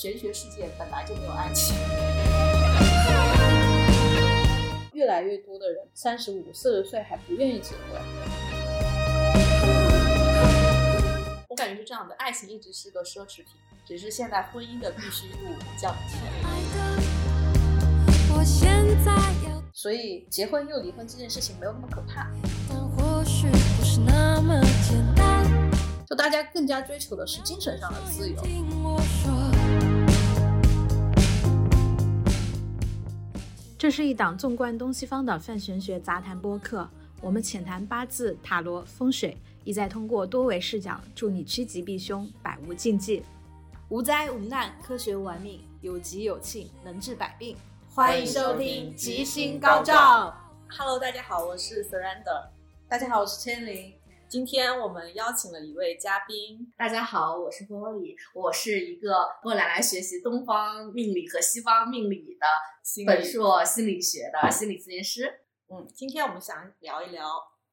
玄学世界本来就没有爱情。越来越多的人三十五、四十岁还不愿意结婚。我感觉是这样的，爱情一直是个奢侈品，只是现在婚姻的必须度降低了。所以结婚又离婚这件事情没有那么可怕，但或许不是那么简单。就大家更加追求的是精神上的自由。这是一档纵观东西方的泛玄学杂谈播客，我们浅谈八字、塔罗、风水，意在通过多维视角，助你趋吉避凶，百无禁忌。无灾无难，科学玩命，有吉有庆，能治百病。欢迎收听吉星高照。Hello，大家好，我是 Surrender。大家好，我是千灵。今天我们邀请了一位嘉宾，大家好，我是波璃，我是一个过来来学习东方命理和西方命理的本硕心理学的心理咨询师。嗯，今天我们想聊一聊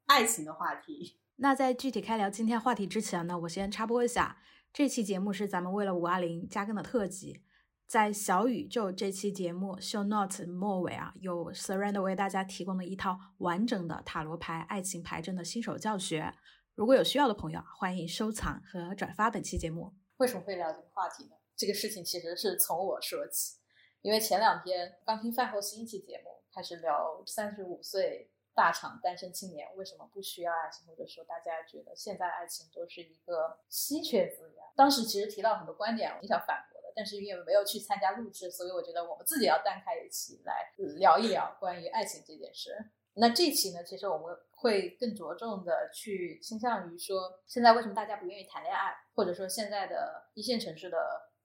爱情的话题。那在具体开聊今天话题之前呢，我先插播一下，这期节目是咱们为了五二零加更的特辑。在小宇宙这期节目 show note 末尾啊，有 Surrender 为大家提供了一套完整的塔罗牌爱情牌阵的新手教学。如果有需要的朋友，欢迎收藏和转发本期节目。为什么会聊这个话题呢？这个事情其实是从我说起，因为前两天刚听饭后新一期节目，开始聊三十五岁大厂单身青年为什么不需要爱情，或者说大家觉得现在爱情都是一个稀缺资源。当时其实提到很多观点，我想反驳，但是因为没有去参加录制，所以我觉得我们自己要单开一期来聊一聊关于爱情这件事。那这期呢，其实我们会更着重的去倾向于说，现在为什么大家不愿意谈恋爱，或者说现在的一线城市的、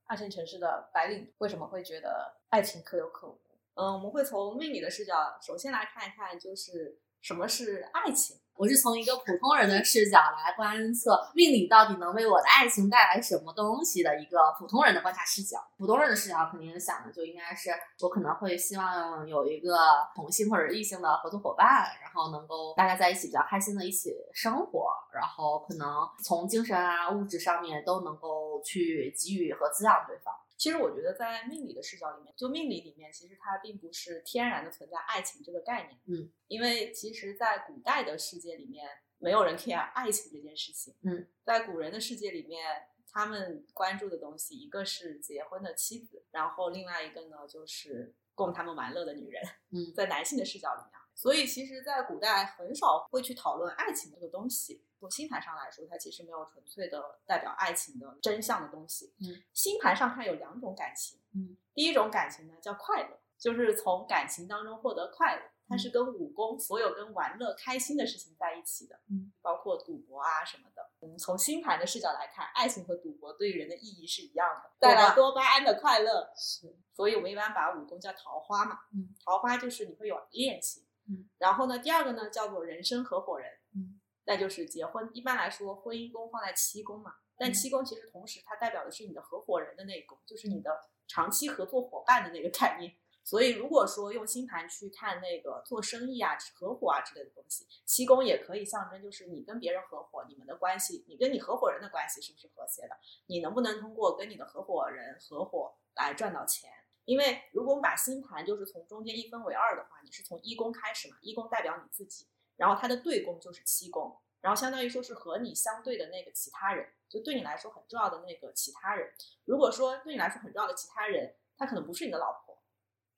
二线城市的白领为什么会觉得爱情可有可无？嗯，我们会从命理的视角，首先来看一看，就是什么是爱情。我是从一个普通人的视角来观测命理到底能为我的爱情带来什么东西的一个普通人的观察视角。普通人的视角肯定想的就应该是我可能会希望有一个同性或者异性的合作伙伴，然后能够大家在一起比较开心的一起生活，然后可能从精神啊物质上面都能够去给予和滋养对方。其实我觉得，在命理的视角里面，就命理里面，其实它并不是天然的存在爱情这个概念。嗯，因为其实，在古代的世界里面，没有人 care 爱情这件事情。嗯，在古人的世界里面，他们关注的东西，一个是结婚的妻子，然后另外一个呢，就是供他们玩乐的女人。嗯在男性的视角里面，所以其实，在古代很少会去讨论爱情这个东西。从星盘上来说，它其实没有纯粹的代表爱情的真相的东西。嗯，星盘上看有两种感情。嗯，第一种感情呢叫快乐，就是从感情当中获得快乐，它是跟武功、所有跟玩乐、开心的事情在一起的。嗯，包括赌博啊什么的。嗯，从星盘的视角来看，爱情和赌博对人的意义是一样的，带来多巴胺的快乐。是，所以我们一般把武功叫桃花嘛。嗯，桃花就是你会有恋情。嗯，然后呢，第二个呢叫做人生合伙人。嗯，那就是结婚。一般来说，婚姻宫放在七宫嘛，但嗯七宫其实同时它代表的是你的合伙人的那一宫，就是你的长期合作伙伴的那个概念。所以，如果说用星盘去看那个做生意啊、合伙啊之类的东西，七宫也可以象征就是你跟别人合伙，你们的关系，你跟你合伙人的关系是不是和谐的？你能不能通过跟你的合伙人合伙来赚到钱？因为如果我们把星盘就是从中间一分为二的话，你是从一宫开始嘛，一宫代表你自己，然后它的对宫就是七宫，然后相当于说是和你相对的那个其他人，就对你来说很重要的那个其他人。如果说对你来说很重要的其他人，他可能不是你的老婆，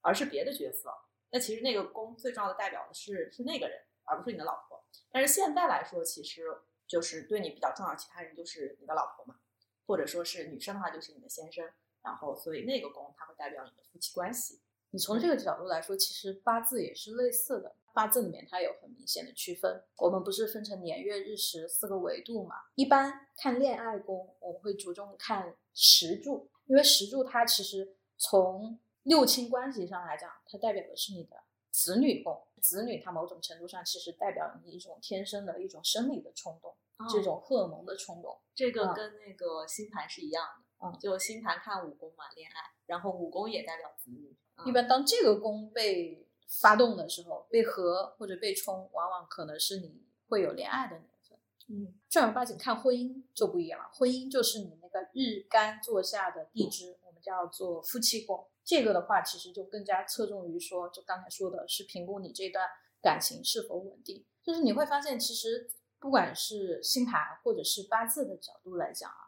而是别的角色，那其实那个宫最重要的代表的是是那个人，而不是你的老婆。但是现在来说，其实就是对你比较重要其他人就是你的老婆嘛，或者说是女生的话就是你的先生，然后所以那个宫它会代表你的夫妻关系。你从这个角度来说，其实八字也是类似的。八字里面它有很明显的区分，我们不是分成年月日时四个维度嘛？一般看恋爱宫，我们会着重看时柱，因为时柱它其实从六亲关系上来讲，它代表的是你的子女宫。子女它某种程度上其实代表你一种天生的一种生理的冲动，这种荷尔蒙的冲动。这个嗯跟那个星盘是一样的，嗯就星盘看五宫嘛，恋爱，然后五宫也代表子女。嗯一般当这个宫被发动的时候，被合或者被冲，往往可能是你会有恋爱的年份。嗯，正儿八经看婚姻就不一样了，婚姻就是你那个日干坐下的地支，我们叫做夫妻宫。这个的话，其实就更加侧重于说，就刚才说的是评估你这段感情是否稳定。就是你会发现，其实不管是星盘或者是八字的角度来讲啊，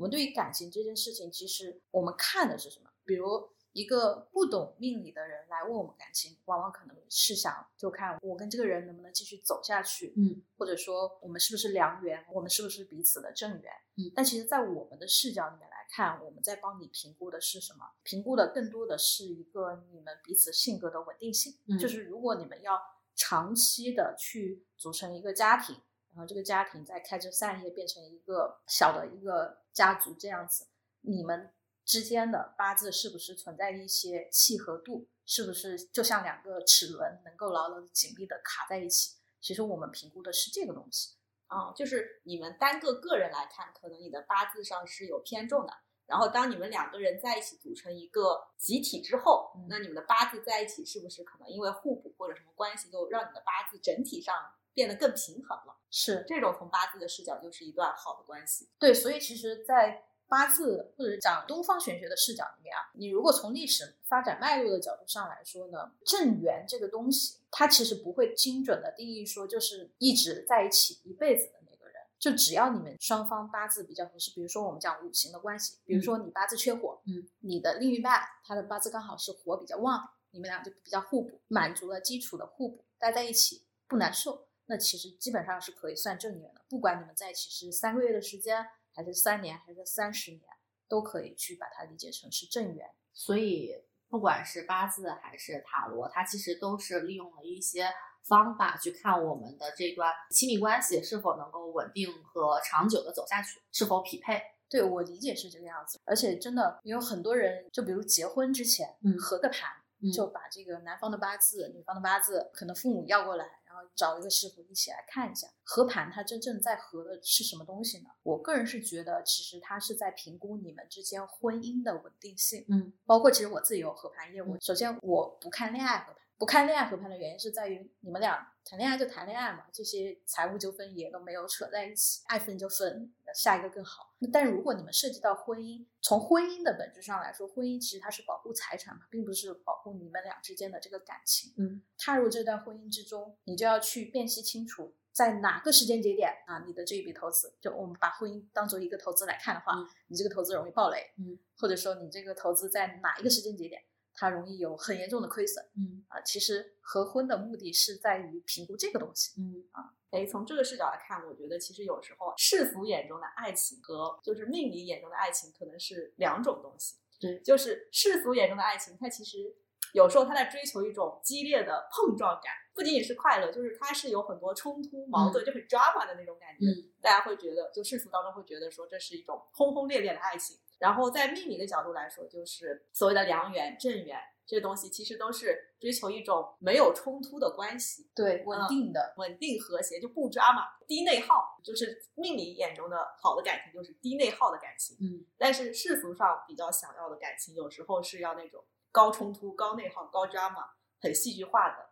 我们对于感情这件事情，其实我们看的是什么？比如一个不懂命理的人来问我们感情，往往可能是想就看我跟这个人能不能继续走下去，嗯，或者说我们是不是良缘，我们是不是彼此的正缘，嗯。但其实，在我们的视角里面来看，我们在帮你评估的是什么？评估的更多的是一个你们彼此性格的稳定性，嗯就是如果你们要长期的去组成一个家庭，然后这个家庭再开枝散叶变成一个小的一个家族这样子，你们之间的八字是不是存在一些契合度？是不是就像两个齿轮能够牢牢的紧密的卡在一起？其实我们评估的是这个东西。啊、就是你们单个个人来看，可能你的八字上是有偏重的。然后当你们两个人在一起组成一个集体之后，嗯那你们的八字在一起是不是可能因为互补或者什么关系，就让你的八字整体上变得更平衡了？是这种从八字的视角就是一段好的关系。对，所以其实，在八字或者讲东方玄学的视角里面啊，你如果从历史发展脉络的角度上来说呢，正缘这个东西，它其实不会精准的定义说就是一直在一起一辈子的那个人，就只要你们双方八字比较合适，比如说我们讲五行的关系，比如说你八字缺火，嗯，你的另一半他的八字刚好是火比较旺，你们俩就比较互补，满足了基础的互补，待在一起不难受。那其实基本上是可以算正缘的，不管你们在一起是三个月的时间，还是三年，还是三十年，都可以去把它理解成是正缘。所以不管是八字还是塔罗，它其实都是利用了一些方法去看我们的这段亲密关系是否能够稳定和长久的走下去，是否匹配。对我理解是这个样子，而且真的有很多人，就比如结婚之前，嗯合个盘，嗯就把这个男方的八字、女方的八字，可能父母要过来，然后找一个师傅一起来看一下。合盘它真正在合的是什么东西呢？我个人是觉得，其实它是在评估你们之间婚姻的稳定性。嗯，包括其实我自己有合盘业务。首先，我不看恋爱合盘，不看恋爱合盘的原因是在于你们俩谈恋爱就谈恋爱嘛，这些财务纠纷也都没有扯在一起，爱分就分，下一个更好。那但如果你们涉及到婚姻，从婚姻的本质上来说，婚姻其实它是保护财产嘛，并不是保护你们俩之间的这个感情。嗯，踏入这段婚姻之中，你就要去辨析清楚，在哪个时间节点啊，你的这一笔投资，就我们把婚姻当做一个投资来看的话，嗯你这个投资容易暴雷，嗯，或者说你这个投资在哪一个时间节点，它容易有很严重的亏损嗯啊。其实合婚的目的是在于评估这个东西。嗯哎，从这个视角来看，我觉得其实有时候世俗眼中的爱情和就是命理眼中的爱情可能是两种东西。对就是世俗眼中的爱情，它其实有时候它在追求一种激烈的碰撞感，不仅仅是快乐，就是它是有很多冲突、矛盾，就很 drama 的那种感觉。嗯大家会觉得，就世俗当中会觉得说这是一种轰轰烈烈的爱情。然后在命理的角度来说，就是所谓的良缘、正缘这些东西，其实都是追求一种没有冲突的关系。对，稳定的，稳定和谐，就不抓嘛，低内耗，就是命理眼中的好的感情，就是低内耗的感情。嗯但是世俗上比较想要的感情，有时候是要那种高冲突、高内耗、高 drama，很戏剧化的。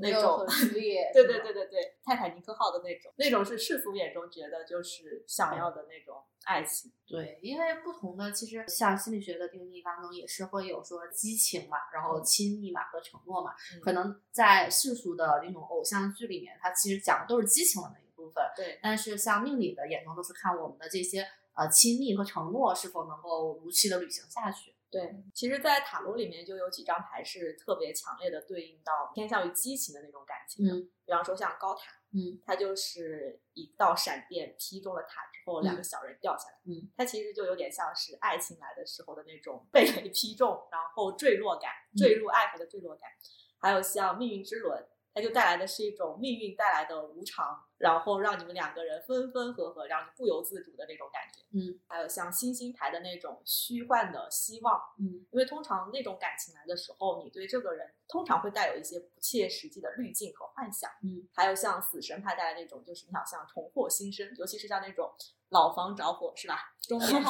那种 对对对对对，泰坦尼克号的那种，那种是世俗眼中觉得就是想要的那种爱情。对，因为不同的，其实像心理学的定义当中也是会有说激情嘛，然后亲密嘛和承诺嘛，嗯可能在世俗的那种偶像剧里面，它其实讲的都是激情的那一部分，对，但是像命理的眼中都是看我们的这些呃亲密和承诺是否能够如期的履行下去。对，其实，在塔罗里面就有几张牌是特别强烈的对应到偏向于激情的那种感情的。嗯比方说像高塔，嗯，它就是一道闪电劈中了塔之后，两个小人掉下来，嗯，它其实就有点像是爱情来的时候的那种被雷劈中，然后坠落感，嗯坠入爱河的坠落感。还有像命运之轮，它就带来的是一种命运带来的无常，然后让你们两个人分分合合，让你不由自主的那种感觉。嗯，还有像星星牌的那种虚幻的希望，嗯因为通常那种感情来的时候，你对这个人通常会带有一些不切实际的滤镜和幻想。嗯，还有像死神牌带来那种，就是你好像重获新生，尤其是像那种老房着火是吧？中年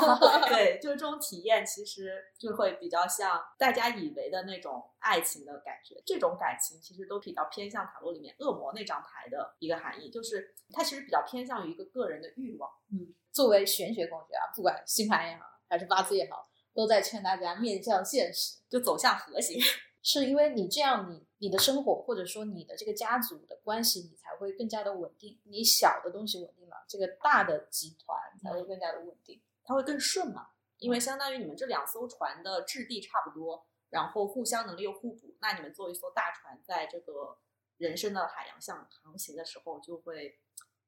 对，就是这种体验，其实就会比较像大家以为的那种爱情的感觉。这种感情其实都比较偏向塔罗里面恶魔那张牌的一个含义，就是它其实比较偏向于一个个人的欲望。嗯作为玄学工具啊，不管星盘也好，还是八字也好，都在劝大家面向现实，就走向和谐。是因为你这样你，你的生活或者说你的这个家族的关系，你才会更加的稳定。你小的东西稳定了，这个大的集团才会更加的稳定。它会更顺嘛，因为相当于你们这两艘船的质地差不多，然后互相能力又互补，那你们做一艘大船，在这个人生的海洋上航行的时候，就会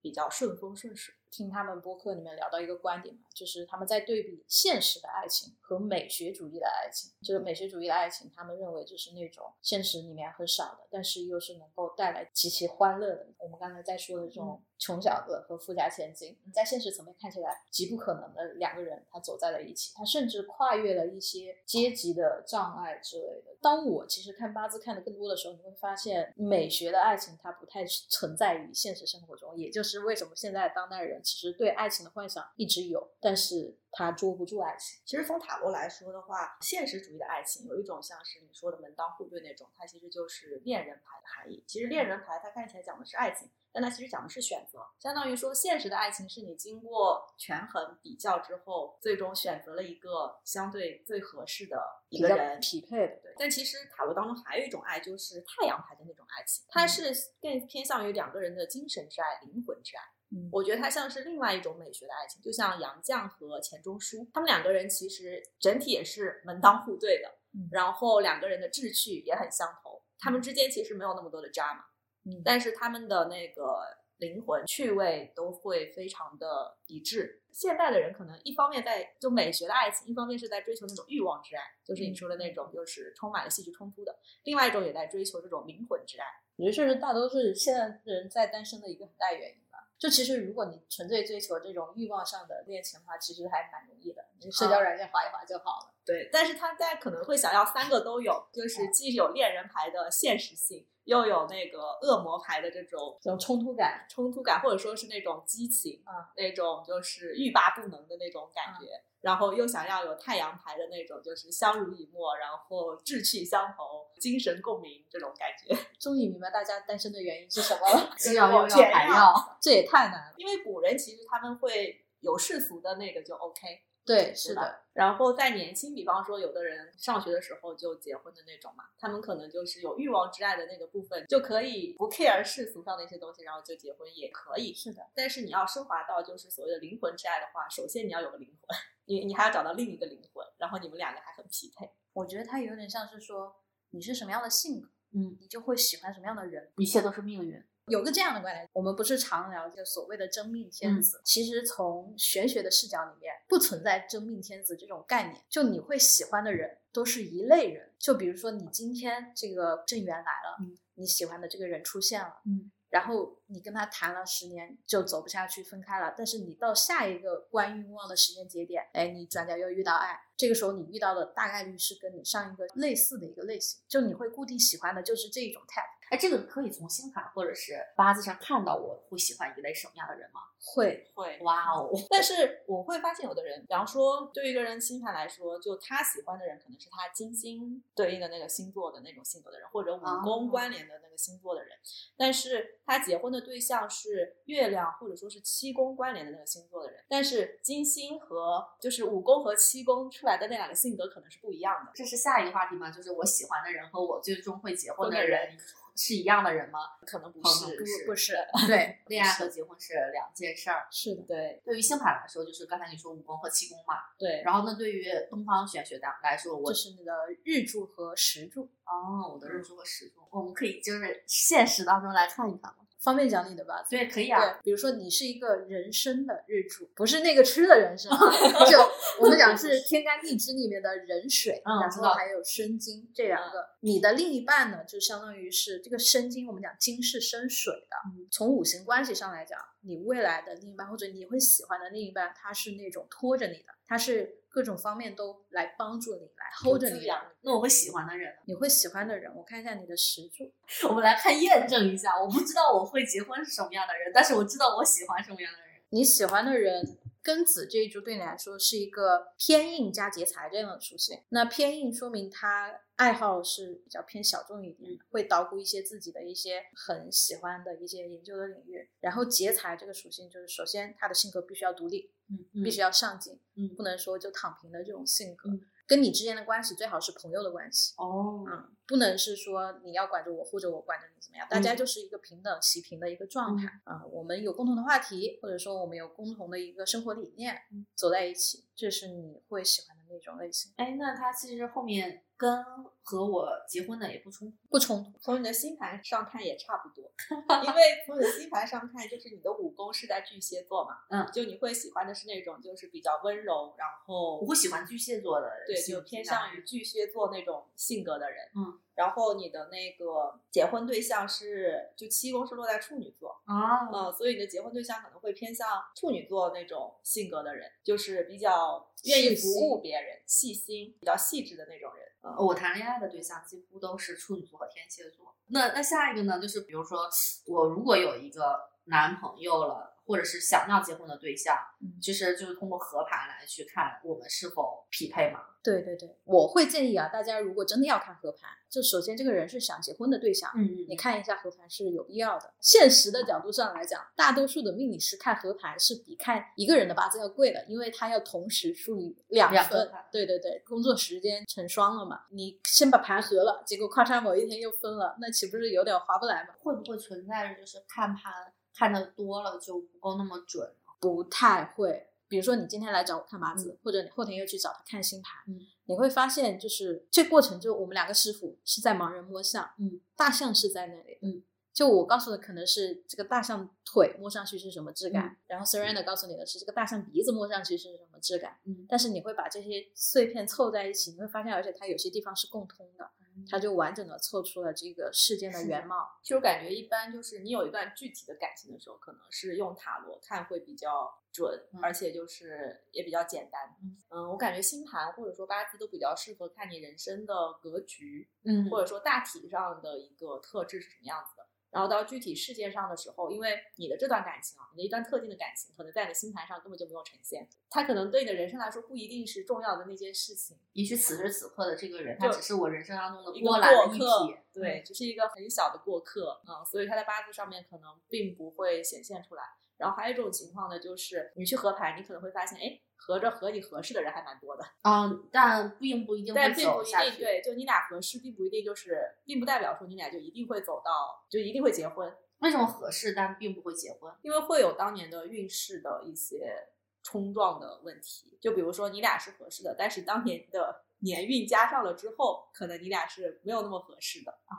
比较顺风顺水。听他们播客里面聊到一个观点嘛，就是他们在对比现实的爱情和美学主义的爱情。就是美学主义的爱情，他们认为就是那种现实里面很少的，但是又是能够带来极其欢乐的。我们刚才在说的这种穷小子和富家千金，在现实层面看起来极不可能的两个人，他走在了一起，他甚至跨越了一些阶级的障碍之类的。当我其实看八字看的更多的时候，你会发现美学的爱情它不太存在于现实生活中，也就是为什么现在当代人。其实对爱情的幻想一直有，但是他捉不住爱情。其实从塔罗来说的话，现实主义的爱情有一种像是你说的门当户对那种，它其实就是恋人牌的含义。其实恋人牌它看起来讲的是爱情，但它其实讲的是选择，相当于说现实的爱情是你经过权衡比较之后，最终选择了一个相对最合适的一个人匹配的。对，但其实塔罗当中还有一种爱，就是太阳牌的那种爱情，它是更偏向于两个人的精神之爱、灵魂之爱。嗯我觉得它像是另外一种美学的爱情，就像杨绛和钱钟书，他们两个人其实整体也是门当户对的，嗯然后两个人的志趣也很相投，他们之间其实没有那么多的 drama，嗯但是他们的那个灵魂趣味都会非常的一致。现代的人可能一方面在就美学的爱情，一方面是在追求那种欲望之爱，就是你说的那种就是充满了戏剧冲突的；另外一种也在追求这种灵魂之爱。我觉得这是大多数现在人在单身的一个很大原因吧。就其实如果你纯粹追求这种欲望上的恋情的话，其实还蛮容易的，你社交软件划一划就好了。对，但是他大家可能会想要三个都有，就是既有恋人牌的现实性，又有那个恶魔牌的这种这种冲突感，冲突感，或者说是那种激情啊，那种就是欲罢不能的那种感觉，然后又想要有太阳牌的那种，就是相濡以沫，然后志趣相投、精神共鸣这种感觉。终于明白大家单身的原因是什么了。既要又要甜呀还要，这也太难了。因为古人其实他们会有世俗的那个就 OK，对，是的。然后在年轻，比方说有的人上学的时候就结婚的那种嘛，他们可能就是有欲望之爱的那个部分，就可以不 care 世俗上的一些东西，然后就结婚也可以。是的。但是你要升华到就是所谓的灵魂之爱的话，首先你要有个灵魂，你你还要找到另一个灵魂，然后你们两个还很匹配。我觉得它有点像是说你是什么样的性格，嗯，你就会喜欢什么样的人。一切都是命运。有个这样的观点，我们不是常聊这个所谓的真命天子，其实从玄学的视角里面，不存在真命天子这种概念。就你会喜欢的人都是一类人，就比如说你今天这个正缘来了，嗯你喜欢的这个人出现了，嗯，然后你跟他谈了十年就走不下去分开了，但是你到下一个关欲望的时间节点，哎，你转角又遇到爱，这个时候你遇到的大概率是跟你上一个类似的一个类型，就你会固定喜欢的就是这一种 type。哎，这个可以从星盘或者是八字上看到我会喜欢一类什么样的人吗？会，会哇哦，但是我会发现，有的人，比方说对于一个人星盘来说，就他喜欢的人可能是他金星对应的那个星座的那种性格的人，或者五宫哦关联的那个星座的人，但是他结婚的对象是月亮或者说是七宫关联的那个星座的人，但是金星和就是五宫和七宫出来的那两个性格可能是不一样的。这是下一个话题吗？就是我喜欢的人和我最终会结婚的人是一样的人吗？可能不是，不是不是，对，恋爱和结婚是两件事儿。是的，对对于星盘来说，就是刚才你说五宫和七宫嘛。对，然后呢，对于东方玄学的来说，我就是你的日柱和时柱。哦，我的日柱和时柱，我们可以就是现实当中来看一看吗？方便讲你的吧？对，可以啊。对，比如说你是一个人生的日柱，不是那个吃的人参啊，就我们讲是天干地支里面的壬水，然后还有申金这两个。你的另一半呢，就相当于是这个生金，我们讲金是生水的。嗯从五行关系上来讲，你未来的另一半或者你会喜欢的另一半，他是那种拖着你的，他是各种方面都来帮助你，来 hold 着你那我会喜欢的人？你会喜欢的人，我看一下你的时柱。我们来看验证一下。我不知道我会结婚是什么样的人，但是我知道我喜欢什么样的人。你喜欢的人庚子这一柱对你来说是一个偏硬加劫财这样的属性。那偏硬说明他爱好是比较偏小众一点的，会捣鼓一些自己的一些很喜欢的一些研究的领域。然后劫财这个属性就是，首先他的性格必须要独立，嗯必须要上进，嗯不能说就躺平的这种性格。嗯。跟你之间的关系最好是朋友的关系，哦，嗯，不能是说你要管着我或者我管着你怎么样，大家嗯。就是一个平等齐平的一个状态啊、我们有共同的话题，或者说我们有共同的一个生活理念，走在一起，这是你会喜欢的那种类型，哎，那他其实后面跟和我结婚的也不冲突。不冲突。从你的星盘上看也差不多，因为从你的星盘上看，就是你的五宫是在巨蟹座嘛，嗯就你会喜欢的是那种就是比较温柔，然后我会喜欢巨蟹座的，对，就偏向于巨蟹座那种性格的人。嗯，然后你的那个结婚对象是就七宫是落在处女座，啊，嗯，所以你的结婚对象可能会偏向处女座那种性格的人，就是比较愿意服务别人、细心、比较细致的那种人。呃，我谈恋爱的对象几乎都是处女座和天蝎座。那那下一个呢？就是比如说，我如果有一个男朋友了，或者是想要结婚的对象，嗯其实就是通过合盘来去看我们是否匹配嘛。对对对，我会建议啊，大家如果真的要看合盘，就首先这个人是想结婚的对象，嗯嗯你看一下合盘是有必要的。现实的角度上来讲，大多数的命理师看合盘是比看一个人的八字要贵的，因为他要同时处理两份两。对对对，工作时间成双了嘛。你先把盘合了，结果咔嚓某一天又分了，那岂不是有点划不来嘛？会不会存在着就是看盘看的多了就不够那么准？不太会。比如说你今天来找我看八字，或者你后天又去找他看星盘，嗯你会发现就是这过程就我们两个师傅是在盲人摸象，嗯，大象是在那里，嗯，就我告诉的可能是这个大象腿摸上去是什么质感，嗯然后 Serena 告诉你的是这个大象鼻子摸上去是什么质感，嗯但是你会把这些碎片凑在一起，你会发现，而且它有些地方是共通的，它就完整的测出了这个事件的原貌。其实我感觉一般就是你有一段具体的感情的时候，可能是用塔罗看会比较准，嗯而且就是也比较简单。嗯我感觉星盘或者说八字都比较适合看你人生的格局，嗯或者说大体上的一个特质是什么样子的。然后到具体事件上的时候，因为你的这段感情啊，你的一段特定的感情，可能在你的星盘上根本就没有呈现，它可能对你的人生来说不一定是重要的那件事情，也许此时此刻的这个人，他只是我人生当中的波澜的一体。，对，只是一个很小的过客，嗯，所以他在八字上面可能并不会显现出来。然后还有一种情况呢，就是你去合盘，你可能会发现，哎，合着和你合适的人还蛮多的，嗯，但并不一定会但并不一。定对，就你俩合适，并不一定就是，并不代表说你俩就一定会走到，就一定会结婚，为什么合适但并不会结婚？因为会有当年的运势的一些冲撞的问题。就比如说你俩是合适的，但是当年的年运加上了之后，可能你俩是没有那么合适的。啊，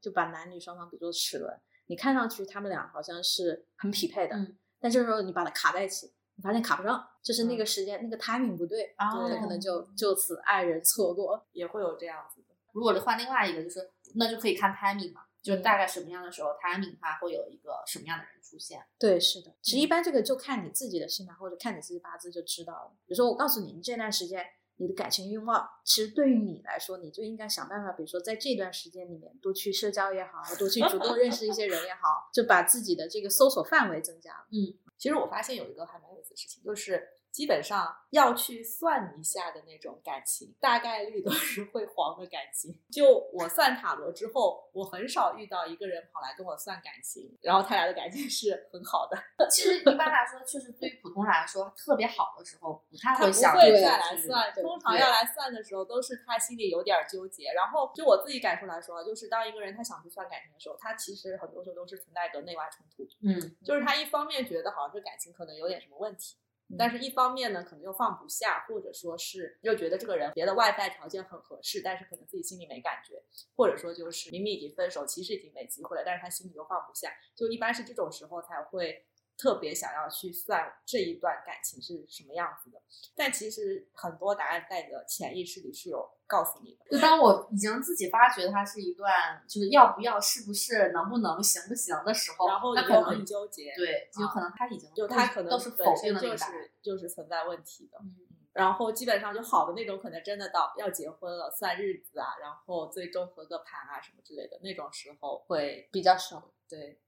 就把男女双方比作齿轮，你看上去他们俩好像是很匹配的，嗯但这时候你把它卡在一起，你发现卡不上，就是那个时间、那个 timing 不对，哦他可能就就此爱人错过。也会有这样子的。如果换另外一个，就是那就可以看 timing 嘛，就是大概什么样的时候 timing 它会有一个什么样的人出现。对，是的，其实一般这个就看你自己的星盘或者看你自己八字就知道了。比如说我告诉你，你这段时间你的感情欲望，其实对于你来说，你就应该想办法，比如说在这段时间里面多去社交也好，多去主动认识一些人也好，就把自己的这个搜索范围增加了。其实我发现有一个还蛮有意思的事情，就是基本上要去算一下的那种感情，大概率都是会黄的感情。就我算塔罗之后，我很少遇到一个人跑来跟我算感情，然后他俩的感情是很好的，其实一般来说，确实对于普通人来说，特别好的时候不太会想会再来算。通常要来算的时候，都是他心里有点纠结。然后就我自己感受来说，就是当一个人他想去算感情的时候，他其实很多时候都是存在一个内外冲突。嗯就是他一方面觉得好像这感情可能有点什么问题，但是一方面呢，可能又放不下，或者说是又觉得这个人别的外在条件很合适，但是可能自己心里没感觉，或者说就是明明已经分手，其实已经没机会了，但是他心里又放不下，就一般是这种时候才会特别想要去算这一段感情是什么样子的。但其实很多答案在你的潜意识里是有告诉你的。就当我已经自己发觉它是一段就是要不要、是不是、能不能、行不行的时候，然后那可能很能纠结，对，有啊可能他已经就他可能都是本否定身就。是就是存在问题的。嗯然后基本上就好的那种，可能真的到要结婚了，算日子啊，然后最终合个盘啊什么之类的那种时候会比较少。对。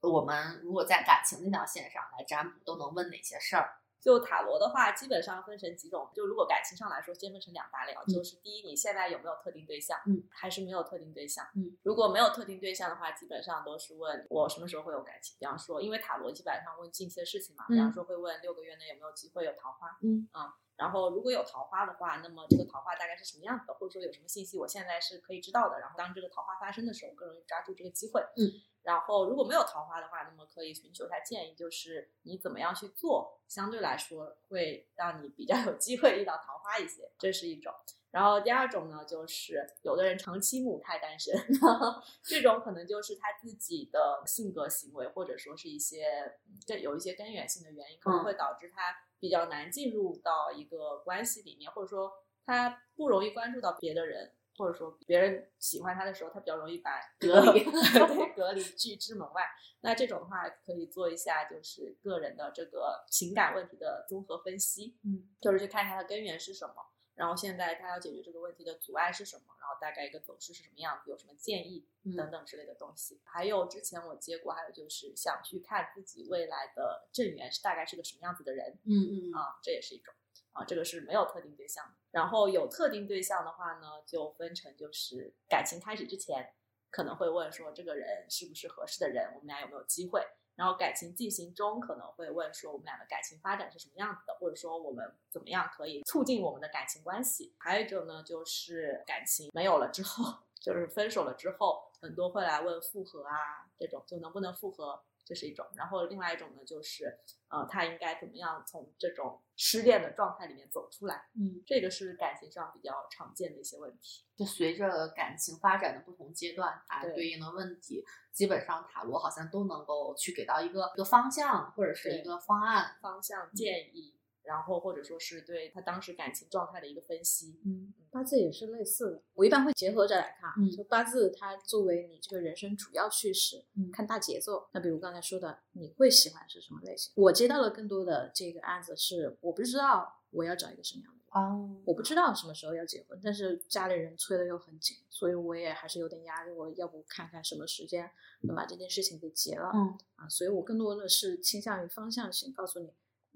我们如果在感情那条线上来占卜，都能问哪些事儿？就塔罗的话，基本上分成几种。就如果感情上来说，先分成两大类啊，嗯就是第一，你现在有没有特定对象，嗯，还是没有特定对象，嗯。如果没有特定对象的话，基本上都是问我什么时候会有感情。比方说，因为塔罗基本上问近期的事情嘛，比方嗯说会问六个月内有没有机会有桃花，嗯啊。然后如果有桃花的话，那么这个桃花大概是什么样子的，或者说有什么信息我现在是可以知道的。然后当这个桃花发生的时候，更容易抓住这个机会。嗯。然后如果没有桃花的话，那么可以寻求一下建议，就是你怎么样去做，相对来说会让你比较有机会遇到桃花一些，这是一种。然后第二种呢，就是有的人长期母胎单身，这种可能就是他自己的性格行为，或者说是一些这有一些根源性的原因，可能会导致他比较难进入到一个关系里面，或者说他不容易关注到别的人，或者说别人喜欢他的时候，他比较容易把 隔离 对隔离拒之门外。那这种的话，可以做一下就是个人的这个情感问题的综合分析，嗯，就是去看它的根源是什么。然后现在他要解决这个问题的阻碍是什么？然后大概一个走势是什么样子？有什么建议等等之类的东西。还有之前我接过，还有就是想去看自己未来的正缘是大概是个什么样子的人。嗯嗯啊，这也是一种啊，这个是没有特定对象。然后有特定对象的话呢，就分成就是感情开始之前可能会问说这个人是不是合适的人，我们俩有没有机会？然后感情进行中可能会问说我们俩的感情发展是什么样子的，或者说我们怎么样可以促进我们的感情关系。还有一种呢，就是感情没有了之后，就是分手了之后，很多会来问复合啊，这种就能不能复合，这是一种。然后另外一种呢，就是呃，他应该怎么样从这种失恋的状态里面走出来？嗯，这个是感情上比较常见的一些问题。就随着感情发展的不同阶段，它对对应的问题，基本上塔罗好像都能够去给到一个一个方向或者是一个方案。方向建议，然后或者说是对他当时感情状态的一个分析。嗯八字也是类似的，我一般会结合着来看啊。嗯就八字它作为你这个人生主要叙事，嗯看大节奏。那比如刚才说的，你会喜欢是什么类型？我接到了更多的这个案子是，我不知道我要找一个什么样的人。哦，我不知道什么时候要结婚，但是家里人催的又很紧，所以我也还是有点压力。我要不看看什么时间能把这件事情给结了、嗯啊？所以我更多的是倾向于方向性，告诉你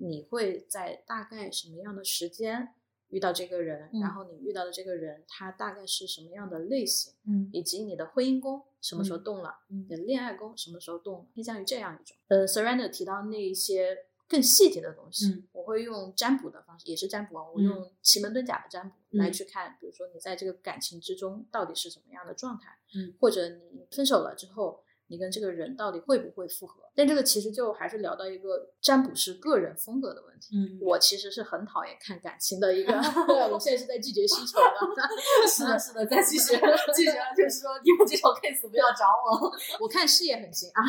你会在大概什么样的时间遇到这个人，嗯。然后你遇到的这个人他大概是什么样的类型，嗯。以及你的婚姻宫什么时候嗯。动了，嗯。你的恋爱宫什么时候动了，偏向于这样一种。呃，Surrender 提到那一些更细节的东西，嗯。我会用占卜的方式，也是占卜啊，我嗯。用奇门遁甲的占卜来嗯去看，比如说你在这个感情之中到底是什么样的状态，嗯，或者你分手了之后。你跟这个人到底会不会复合？但这个其实就还是聊到一个占卜师个人风格的问题。嗯，我其实是很讨厌看感情的一个，我现在是在拒绝需求的。是的，是的，在拒绝拒绝，就是说你们这种 case 不要找我。我看事业很行啊。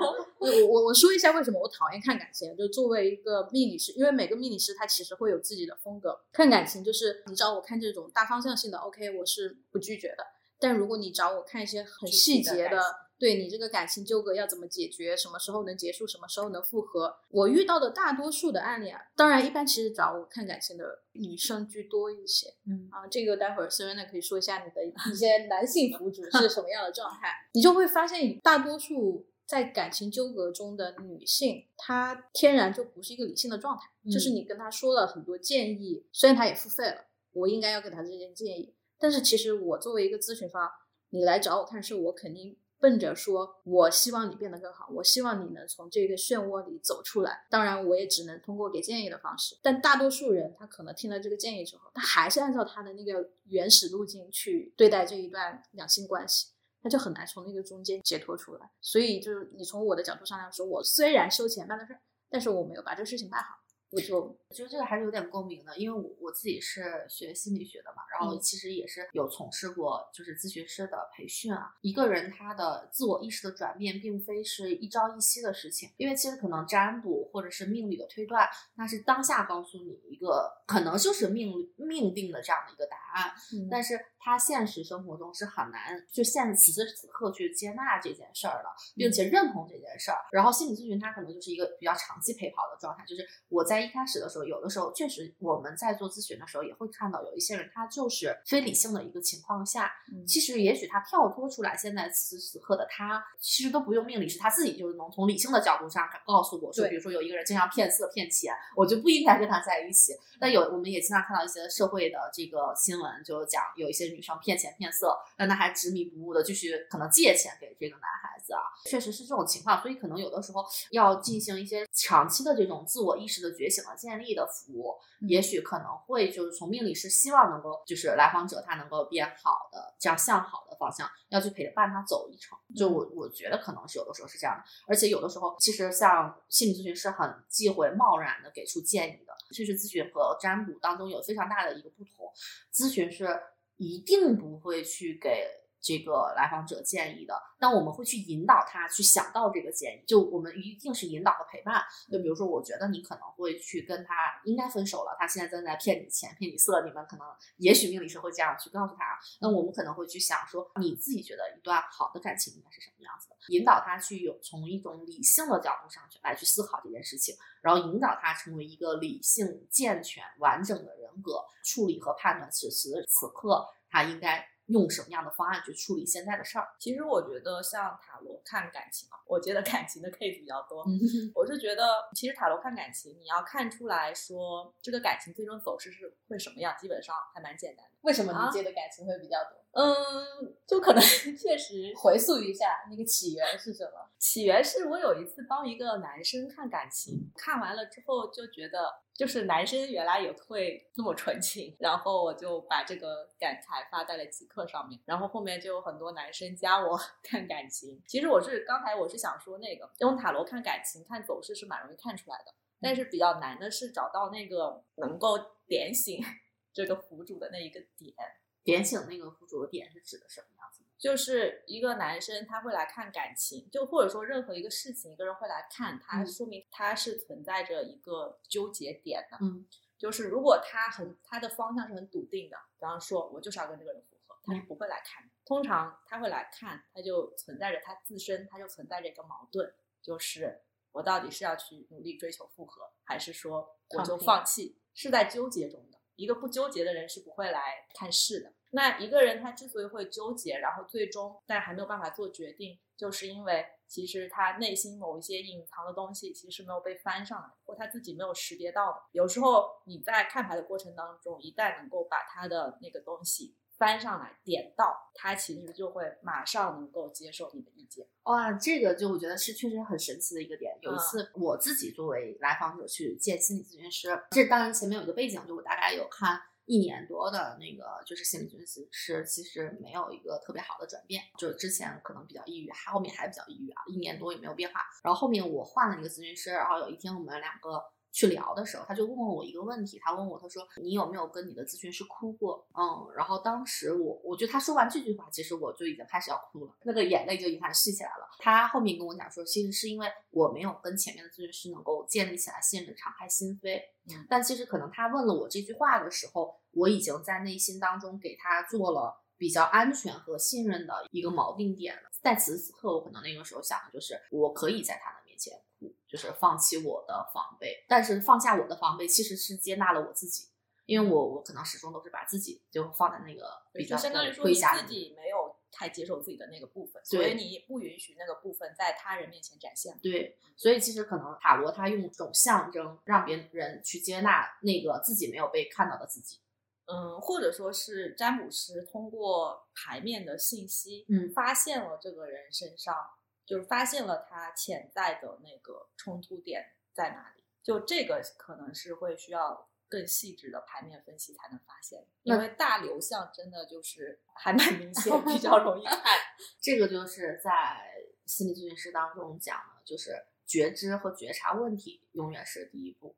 我我我说一下为什么我讨厌看感情，就作为一个命理师，因为每个命理师他其实会有自己的风格。看感情就是你找我看这种大方向性的，OK，我是不拒绝的。但如果你找我看一些很细节的对你这个感情纠葛要怎么解决，什么时候能结束，什么时候能复合，我遇到的大多数的案例啊，当然一般其实找我看感情的女生居多一些。嗯啊，这个待会儿 Serena 可以说一下你的 一些男性腐主是什么样的状态，你就会发现大多数在感情纠葛中的女性，她天然就不是一个理性的状态，就是嗯你跟她说了很多建议，虽然她也付费了，我应该要给她这些建议，但是其实我作为一个咨询方，你来找我看事，我肯定。奔着说，我希望你变得更好，我希望你能从这个漩涡里走出来。当然，我也只能通过给建议的方式。但大多数人，他可能听了这个建议之后，他还是按照他的那个原始路径去对待这一段两性关系，他就很难从那个中间解脱出来。所以，就是你从我的角度上来说，我虽然收钱办的事儿，但是我没有把这个事情办好，我就我觉得这个还是有点共鸣的，因为我我自己是学心理学的嘛，然后嗯其实也是有从事过就是咨询师的培训啊。一个人他的自我意识的转变，并非是一朝一夕的事情，因为其实可能占卜或者是命理的推断，那是当下告诉你一个可能就是命命定的这样的一个答案，嗯但是他现实生活中是很难就现此时此刻去接纳这件事儿的，并且认同这件事儿。然后心理咨询它可能就是一个比较长期陪跑的状态，就是我在一开始的时候，有的时候确实我们在做咨询的时候也会看到有一些人他就是非理性的一个情况下，嗯其实也许他跳脱出来，现在此时此刻的他其实都不用命理师，他自己就是能从理性的角度上告诉我说，比如说有一个人经常骗色骗钱，我就不应该跟他在一起。那有我们也经常看到一些社会的这个新闻，闻，就讲有一些女生骗钱骗色，但他还执迷不悟的继续可能借钱给这个男孩子啊，确实是这种情况，所以可能有的时候要进行一些长期的这种自我意识的觉醒和建立的服务，也许可能会就是从命理师希望能够就是来访者他能够变好的这样向好的方向要去陪伴他走一程，就我我觉得可能是有的时候是这样的，而且有的时候其实像心理咨询师很忌讳贸然的给出建议的，其实咨询和占卜当中有非常大的一个不同，咨询是一定不会去给这个来访者建议的，那我们会去引导他去想到这个建议，就我们一定是引导和陪伴。就比如说，我觉得你可能会去跟他应该分手了，他现在正在骗你钱、骗你色，你们可能也许命理师会这样去告诉他。那我们可能会去想说，你自己觉得一段好的感情应该是什么样子的，引导他去有从一种理性的角度上去来去思考这件事情，然后引导他成为一个理性、健全、完整的人格，处理和判断此时此刻他应该。用什么样的方案去处理现在的事儿？其实我觉得像塔罗看感情啊，我觉得感情的 case 比较多。嗯我是觉得，其实塔罗看感情，你要看出来说这个感情最终走势是会什么样，基本上还蛮简单的。为什么啊你接的感情会比较多？嗯，就可能 确实回溯一下那个起源是什么？起源是我有一次帮一个男生看感情，看完了之后就觉得，就是男生原来也会那么纯情，然后我就把这个感慨发在了极客上面，然后后面就有很多男生加我 看感情。其实我是刚才我是想说那个用塔罗看感情看走势是蛮容易看出来的，但是比较难的是找到那个能够点醒 这个辅主的那一个点。点醒那个辅主的点是指的什么样？就是一个男生他会来看感情，就或者说任何一个事情，一个人会来看，他嗯说明他是存在着一个纠结点的。嗯，就是如果他很他的方向是很笃定的，比方说我就是要跟这个人复合，他是不会来看的。通常他会来看，他就存在着他自身，他就存在着一个矛盾，就是我到底是要去努力追求复合，还是说我就放弃？是在纠结中的。一个不纠结的人是不会来看事的。那一个人他之所以会纠结，然后最终但还没有办法做决定，就是因为其实他内心某一些隐藏的东西其实没有被翻上来，或他自己没有识别到的。有时候你在看牌的过程当中，一旦能够把他的那个东西翻上来点到，他其实就会马上能够接受你的意见。哇，这个就我觉得是确实很神奇的一个点。有一嗯次我自己作为来访者去见心理咨询师，这当然前面有一个背景，就我大概有看一年多的那个就是心理咨询师，其实没有一个特别好的转变，就之前可能比较抑郁，还后面还比较抑郁啊，一年多也没有变化。然后后面我换了一个咨询师，然后有一天我们两个。去聊的时候，他就问我一个问题，他问我，他说你有没有跟你的咨询师哭过？嗯，然后当时我，我觉得他说完这句话，其实我就已经开始要哭了，那个眼泪就已经开始蓄起来了。他后面跟我讲说，其实是因为我没有跟前面的咨询师能够建立起来信任，敞开心扉。嗯但其实可能他问了我这句话的时候，我已经在内心当中给他做了比较安全和信任的一个锚定点了。在此时此刻，我可能那个时候想的就是，我可以在他的面前哭，就是放弃我的防备。但是放下我的防备，其实是接纳了我自己，因为我我可能始终都是把自己就放在那个比较就相当于说你自。己没有太接受自己的那个部分，所以你不允许那个部分在他人面前展现。对，所以其实可能塔罗它用一种象征，让别人去接纳那个自己没有被看到的自己。嗯，或者说是占卜师通过牌面的信息，嗯发现了这个人身上，就是发现了他潜在的那个冲突点在哪里。就这个可能是会需要更细致的牌面分析才能发现，因为大流向真的就是还蛮明显，比较 容易看。这个就是在心理咨询师当中讲的，就是觉知和觉察问题永远是第一步。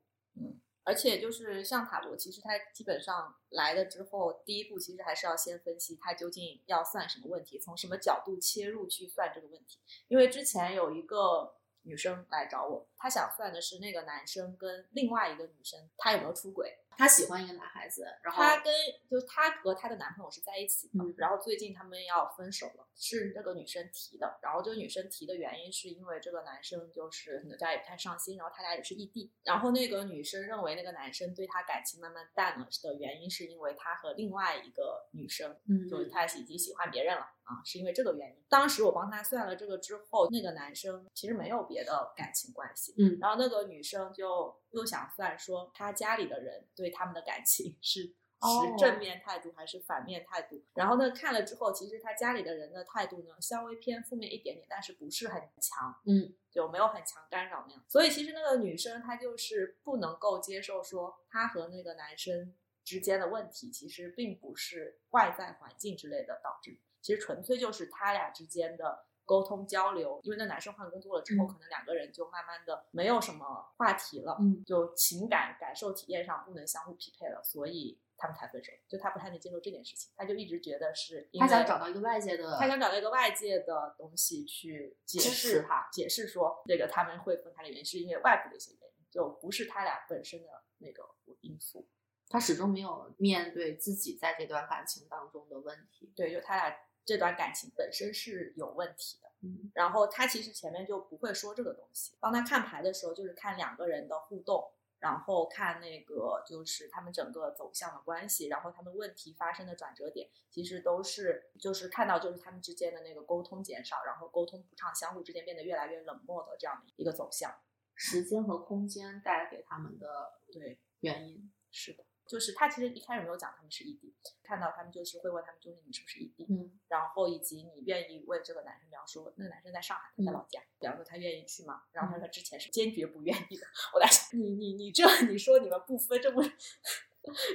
而且就是像塔罗，其实它基本上来了之后，第一步其实还是要先分析他究竟要算什么问题，从什么角度切入去算这个问题。因为之前有一个女生来找我，她想算的是那个男生跟另外一个女生他有没有出轨。他喜欢一个男孩子，然后她跟就她和她的男朋友是在一起的，嗯然后最近他们要分手了，是这个女生提的。然后这个女生提的原因是因为这个男生就是可能家也不太上心，然后他俩也是异地。然后那个女生认为那个男生对她感情慢慢淡了的原因是因为他和另外一个女生嗯就是他已经喜欢别人了啊，是因为这个原因。当时我帮他算了这个之后，那个男生其实没有别的感情关系，嗯然后那个女生就又想算说他家里的人对他们的感情是持正面态度还是反面态度。然后呢，看了之后，其实他家里的人的态度呢，稍微偏负面一点点，但是不是很强，嗯，就没有很强干扰那样。所以其实那个女生她就是不能够接受说她和那个男生之间的问题，其实并不是外在环境之类的导致，其实纯粹就是他俩之间的。沟通交流，因为那男生换工作了之后，嗯可能两个人就慢慢的没有什么话题了，嗯，就情感感受体验上不能相互匹配了，所以他们才分手。就他不太能接受这件事情，他就一直觉得是因他想找到一个外界的，他想找到一个外界的东西去解释持他解释说这个他们会分开的原因是因为外部的一些原因，就不是他俩本身的那个因素。他始终没有面对自己在这段感情当中的问题。对，就他俩这段感情本身是有问题的。嗯然后他其实前面就不会说这个东西，帮他看牌的时候就是看两个人的互动，然后看那个就是他们整个走向的关系，然后他们问题发生的转折点，其实都是就是看到就是他们之间的那个沟通减少，然后沟通不畅，相互之间变得越来越冷漠的这样的一个走向。时间和空间带给他们的对，原因。是的，就是他其实一开始没有讲他们是异地，看到他们就是会问他们就是你是不是异地，嗯然后以及你愿意为这个男生描述，那个男生在上海，他在老家，比方说他愿意去吗？然后他说之前是坚决不愿意的。我在想，你你你这你说你们不分这么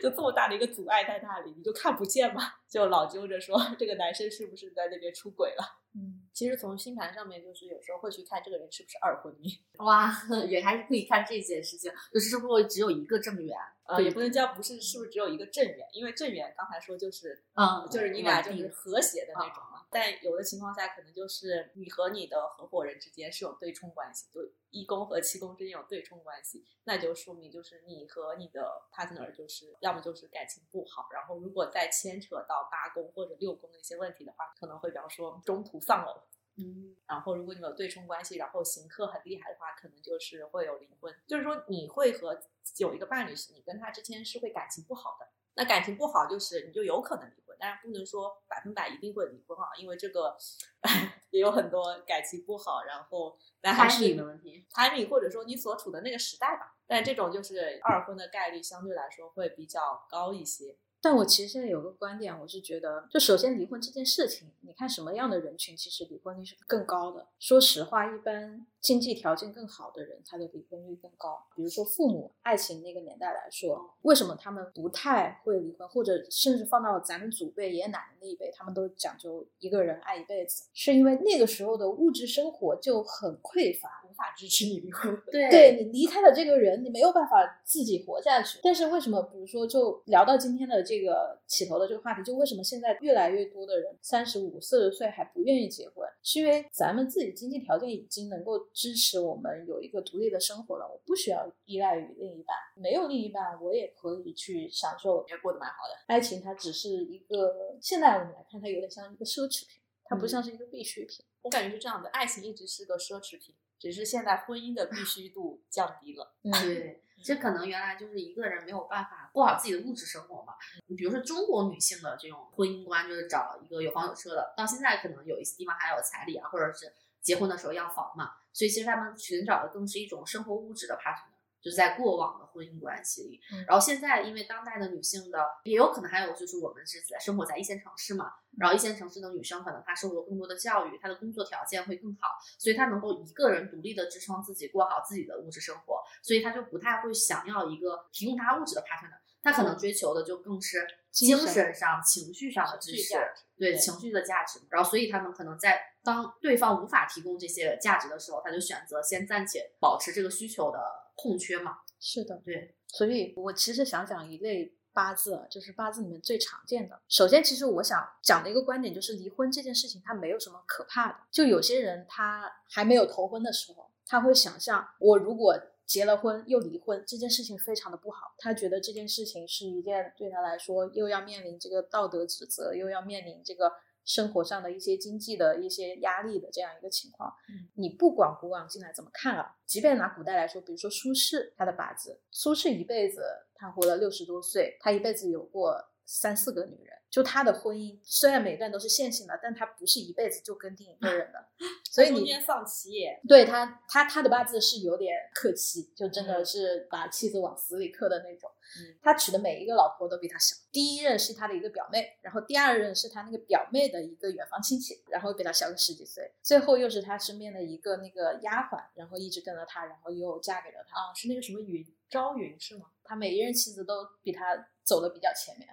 就这么大的一个阻碍在那里，你就看不见吗？就老揪着说这个男生是不是在那边出轨了？嗯，其实从星盘上面，就是有时候会去看这个人是不是二婚命，哇，也还是可以看这件事情，就是是不是只有一个正缘？呃，也不能叫不是是不是只有一个正缘，因为正缘刚才说就是嗯就是你俩就是和谐的那种嘛。但有的情况下，可能就是你和你的合伙人之间是有对冲关系，就一宫和七宫之间有对冲关系，那就说明就是你和你的 partner 就是要么就是感情不好，然后如果再牵扯到八宫或者六宫的一些问题的话，可能会比方说中途丧偶。嗯然后，如果你们有对冲关系，然后行客很厉害的话，可能就是会有离婚。就是说，你会和有一个伴侣，是你跟他之间是会感情不好的。那感情不好，就是你就有可能离婚，当然不能说百分百一定会离婚啊，因为这个 也有很多感情不好，然后但还是 timing 的问题。timing 或者说你所处的那个时代吧。但这种就是二婚的概率相对来说会比较高一些。但我其实现在有个观点，我是觉得，就首先离婚这件事情，你看什么样的人群，其实离婚率是更高的。说实话，一般经济条件更好的人，他的离婚率更高。比如说父母爱情那个年代来说，为什么他们不太会离婚，或者甚至放到咱们祖辈、爷爷奶奶那一辈，他们都讲究一个人爱一辈子，是因为那个时候的物质生活就很匮乏，无法支持你离婚。对对你离开了这个人，你没有办法自己活下去。但是为什么，比如说，就聊到今天的这个起头的这个话题，就为什么现在越来越多的人三十五、四十岁还不愿意结婚，是因为咱们自己经济条件已经能够支持我们有一个独立的生活了，我不需要依赖于另一半，没有另一半，我也可以去享受也过得蛮好的。爱情。它只是一个，现在我们来看，它有点像一个奢侈品，它不嗯像是一个必需品。我感觉是这样的，爱情一直是个奢侈品，只是现在婚姻的必须度降低了。嗯，对，这可能原来就是一个人没有办法过好自己的物质生活嘛。你比如说中国女性的这种婚姻观，就是找一个有房有车的，到现在可能有一些地方还有彩礼啊，或者是结婚的时候要房嘛，所以其实他们寻找的更是一种生活物质的 partner。就是在过往的婚姻关系里，嗯然后现在因为当代的女性的，也有可能还有就是我们是在生活在一线城市嘛，然后一线城市的女生可能她受过更多的教育，她的工作条件会更好，所以她能够一个人独立的支撑自己过好自己的物质生活，所以她就不太会想要一个提供她物质的 partner，她可能追求的就更是精精神神上、情绪上的支持对情绪的价值。然后，所以他们可能在当对方无法提供这些价值的时候，他就选择先暂且保持这个需求的空缺嘛。是的，对，所以我其实想讲一类八字，啊，就是八字里面最常见的。首先，其实我想讲的一个观点就是，离婚这件事情它没有什么可怕的。就有些人他还没有头婚的时候，他会想象我如果结了婚又离婚，这件事情非常的不好。他觉得这件事情是一件对他来说又要面临这个道德指责，又要面临这个生活上的一些经济的一些压力的这样一个情况。你不管古往今来怎么看啊，即便拿古代来说，比如说苏轼他的八字，苏轼一辈子他活了六十多岁，他一辈子有过三四个女人。就他的婚姻虽然每段都是线性的，但他不是一辈子就跟定一个人的，所以你中间丧妻耶，对他他他的八字是有点克妻，就真的嗯是把妻子往死里克的那种。嗯他娶的每一个老婆都比他小，第一任是他的一个表妹，然后第二任是他那个表妹的一个远房亲戚，然后比他小个十几岁，最后又是他身边的一个那个丫鬟，然后一直跟着他，然后又嫁给了他。啊，是那个什么云朝云是吗？他每一任妻子都比他走的比较前面，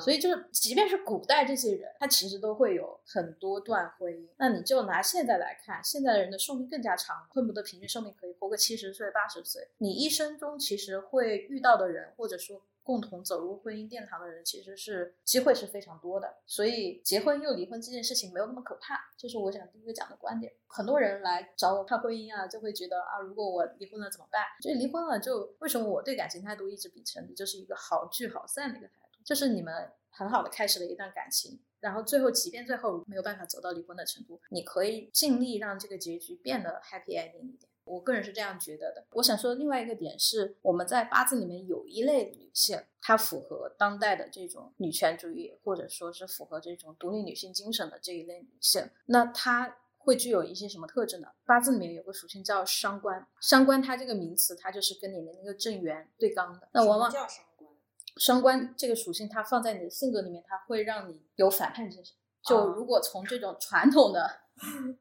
所以就是，即便是古代这些人，他其实都会有很多段婚姻。那你就拿现在来看，现在的人的寿命更加长，恨不得平均寿命可以活个七十岁、八十岁。你一生中其实会遇到的人，或者说共同走入婚姻殿堂的人，其实是机会是非常多的。所以结婚又离婚这件事情没有那么可怕，这是我想第一个讲的观点。很多人来找我看婚姻啊，就会觉得啊，如果我离婚了怎么办？就离婚了就为什么我对感情态度一直秉承的就是一个好聚好散的一个态度，就是你们很好的开始了一段感情，然后最后即便最后没有办法走到离婚的程度，你可以尽力让这个结局变得 happy ending 一点。我个人是这样觉得的。我想说另外一个点是，我们在八字里面有一类女性，她符合当代的这种女权主义，或者说是符合这种独立女性精神的这一类女性，那她。会具有一些什么特征呢？八字里面有个属性叫伤官，伤官它这个名词，它就是跟你的那个正缘对刚的。那往往什么伤官？伤官这个属性，它放在你的性格里面，它会让你有反叛精神。就哦如果从这种传统的，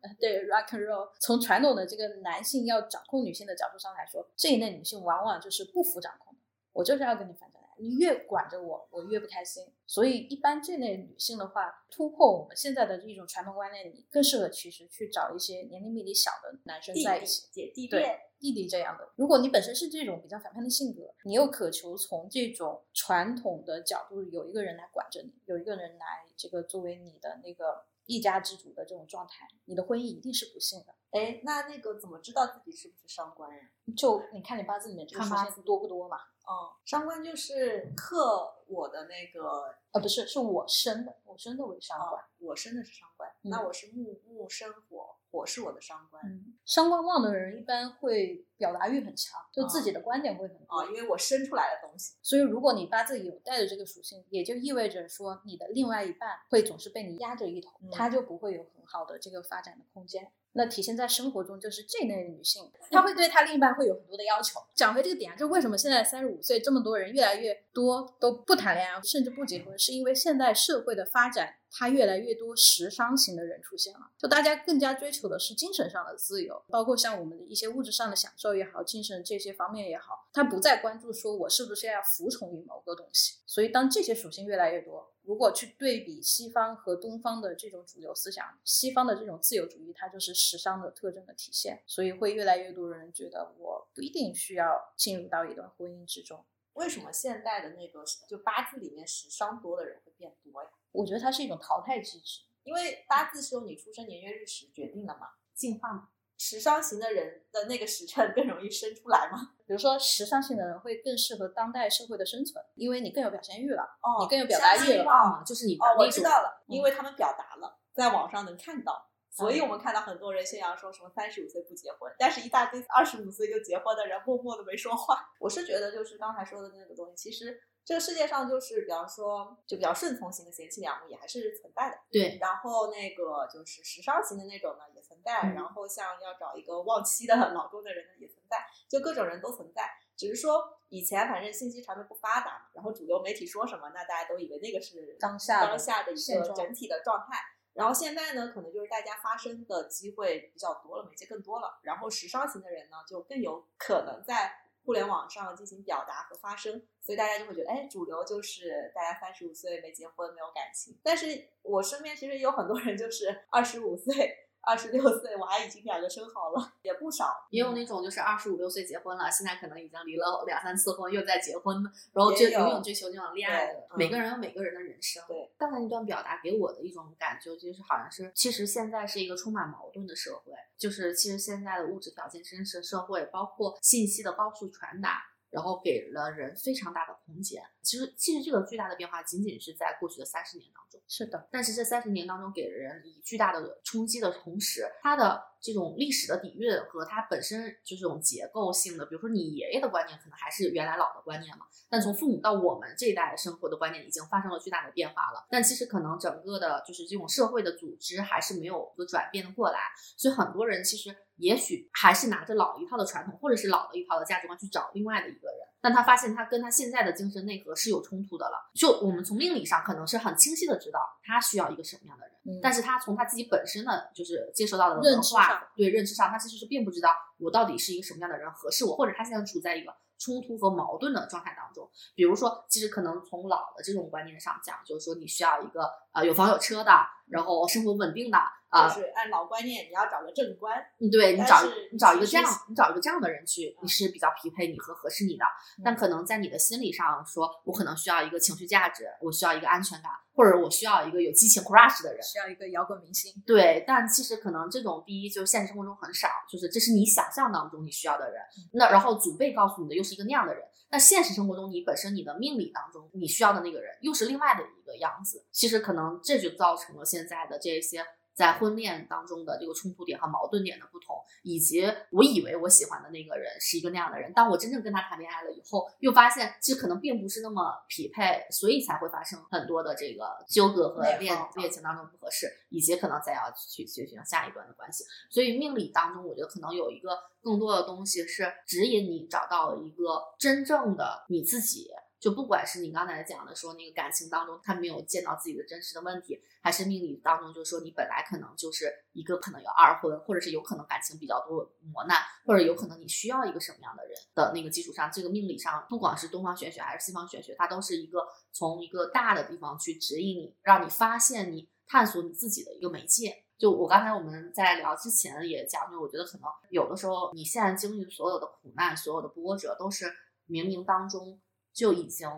呃对 rock and roll，从传统的这个男性要掌控女性的角度上来说，这一类女性往往就是不服掌控的。我就是要跟你反着来，你越管着我，我越不开心。所以一般这类女性的话，突破我们现在的一种传统观念，你更适合其实去找一些年龄比你小的男生弟弟在一起。姐弟对恋，弟弟这样的。如果你本身是这种比较反叛的性格，你又渴求从这种传统的角度有一个人来管着你，有一个人来这个作为你的那个一家之主的这种状态，你的婚姻一定是不幸的。哎，那那个怎么知道自己是不是伤官呀？就你看你八字里面这个出现多不多嘛？哦，伤官就是克我的那个呃，不是，是我生的，我生的为伤哦官。，我生的是伤官，嗯那我是木木生火，火是我的伤官。嗯，伤官旺的人一般会表达欲很强，就自己的观点会很多。啊，因为我生出来的东西，所以，如果你八字有带着这个属性，也就意味着说，你的另外一半会总是被你压着一头，嗯他就不会有很好的这个发展的空间。那体现在生活中，就是这类女性，她会对她另一半会有很多的要求。讲回这个点啊，就为什么现在三十五岁这么多人越来越多都不谈恋爱，甚至不结婚，是因为现代社会的发展，它越来越多时尚型的人出现了。就大家更加追求的是精神上的自由，包括像我们的一些物质上的享受也好，精神这些方面也好，他不再关注说我是不是要服从于某个东西。所以当这些属性越来越多，如果去对比西方和东方的这种主流思想，西方的这种自由主义，它就是时尚的特征的体现，所以会越来越多人觉得我不一定需要进入到一段婚姻之中。为什么现代的那个就八字里面时尚多的人会变多呀？我觉得它是一种淘汰机制。因为八字是由你出生年月日时决定的嘛，进化嘛。时尚型的人的那个时辰更容易生出来吗。比如说，时尚型的人会更适合当代社会的生存，因为你更有表现欲了，哦你更有表达欲了。哦，就是你的哦，我知道了，嗯因为他们表达了，在网上能看到，所以我们看到很多人宣扬说什么三十五岁不结婚，但是一大堆二十五岁就结婚的人默默的没说话。我是觉得就是刚才说的那个东西，其实这个世界上就是比方说就比较顺从型的贤妻良母也还是存在的，对，然后那个就是时尚型的那种呢也存在，嗯然后像要找一个忘妻的老公的人呢也存在，就各种人都存在。只是说以前反正信息传媒不发达嘛，然后主流媒体说什么，那大家都以为那个是当下当下的一个整体的状态。然后现在呢，可能就是大家发声的机会比较多了，媒介更多了。然后时尚型的人呢，就更有可能在互联网上进行表达和发声，所以大家就会觉得，哎，主流就是大家三十五岁没结婚，没有感情。但是我身边其实有很多人就是二十五岁、二十六岁，娃已经两个生好了，也不少。也有那种就是二十五六岁结婚了，现在可能已经离了两三次婚，又在结婚的，然后就永远追求那种恋爱的每个人有每个人的人生。对，刚才那段表达给我的一种感觉，就是好像是，其实现在是一个充满矛盾的社会，就是其实现在的物质条件真实社会，包括信息的高速传达。然后给了人非常大的空间。其实，其实这个巨大的变化仅仅是在过去的三十年当中。是的，但是这三十年当中给人以巨大的冲击的同时，它的这种历史的底蕴和它本身就这种结构性的，比如说你爷爷的观念可能还是原来老的观念嘛，但从父母到我们这一代生活的观念已经发生了巨大的变化了。但其实可能整个的就是这种社会的组织还是没有一个转变的过来，所以很多人其实也许还是拿着老一套的传统或者是老的一套的价值观去找另外的一个人。但他发现他跟他现在的精神内核是有冲突的了。就我们从命理上可能是很清晰的知道他需要一个什么样的人，嗯但是他从他自己本身的就是接受到的认文化对认知上，他其实是并不知道我到底是一个什么样的人合适我，或者他现在处在一个冲突和矛盾的状态当中。比如说，其实可能从老的这种观念上讲，就是说你需要一个呃有房有车的，然后生活稳定的啊，就是按老观念，你要找个正官，嗯对你找你找一个这样你找一个这样的人去，你是比较匹配你和合适你的。嗯但可能在你的心理上说，我可能需要一个情绪价值，我需要一个安全感，或者我需要一个有激情 crush 的人。需要一个摇滚明星。对，但其实可能这种第一，就是现实生活中很少，就是这是你想象当中你需要的人。嗯那然后祖辈告诉你的又是一个那样的人，那现实生活中你本身你的命理当中你需要的那个人又是另外的一个样子。其实可能这就造成了现在的这些在婚恋当中的这个冲突点和矛盾点的不同，以及我以为我喜欢的那个人是一个那样的人，当我真正跟他谈恋爱了以后，又发现其实可能并不是那么匹配，所以才会发生很多的这个纠葛和恋恋情当中不合适，以及可能再要去去寻找下一段的关系。所以命理当中，我觉得可能有一个更多的东西是指引你找到了一个真正的你自己。就不管是你刚才讲的说那个感情当中他没有见到自己的真实的问题，还是命理当中就是说你本来可能就是一个可能有二婚，或者是有可能感情比较多磨难，或者有可能你需要一个什么样的人的那个基础上，这个命理上不管是东方玄学还是西方玄学，它都是一个从一个大的地方去指引你，让你发现你探索你自己的一个媒介。就我刚才我们在聊之前也讲，就我觉得可能有的时候你现在经历所有的苦难、所有的波折，都是冥冥当中就已经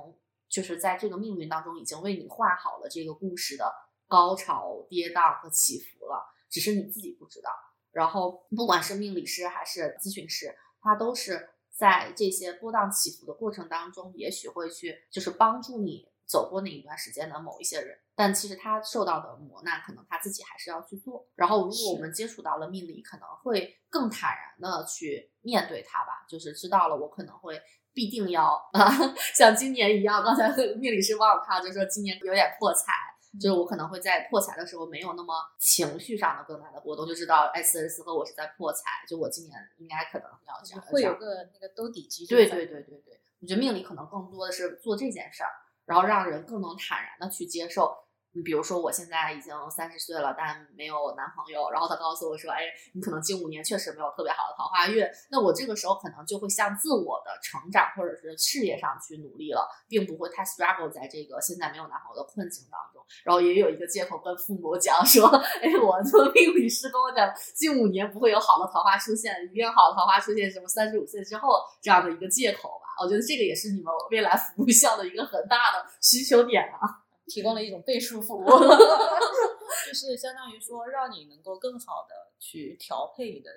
就是在这个命运当中已经为你画好了这个故事的高潮、跌宕和起伏了，只是你自己不知道。然后不管是命理师还是咨询师，他都是在这些波荡起伏的过程当中，也许会去就是帮助你走过那一段时间的某一些人。但其实他受到的磨难，可能他自己还是要去做。然后，如果我们接触到了命理，可能会更坦然的去面对它吧，就是知道了我可能会必定要啊，像今年一样。刚才 命理师帮我看，就说今年有点破财，就是我可能会在破财的时候没有那么情绪上的更大的波动，就知道哎，此时此刻我是在破财，就我今年应该可能要这样，会有个那个兜底基础在对对对对对，我觉得命理可能更多的是做这件事儿，然后让人更能坦然的去接受。你比如说，我现在已经三十岁了，但没有男朋友，然后他告诉我说：“哎，你可能近五年确实没有特别好的桃花运。”那我这个时候可能就会向自我的成长或者是事业上去努力了，并不会太 struggle 在这个现在没有男朋友的困境当中。然后也有一个借口跟父母讲说：“哎，我做命理师跟我讲，近五年不会有好的桃花出现，一定好的桃花出现什么三十五岁之后这样的一个借口吧。”我觉得这个也是你们未来服务项的一个很大的需求点啊。提供了一种倍数服务。就是相当于说让你能够更好的去调配你的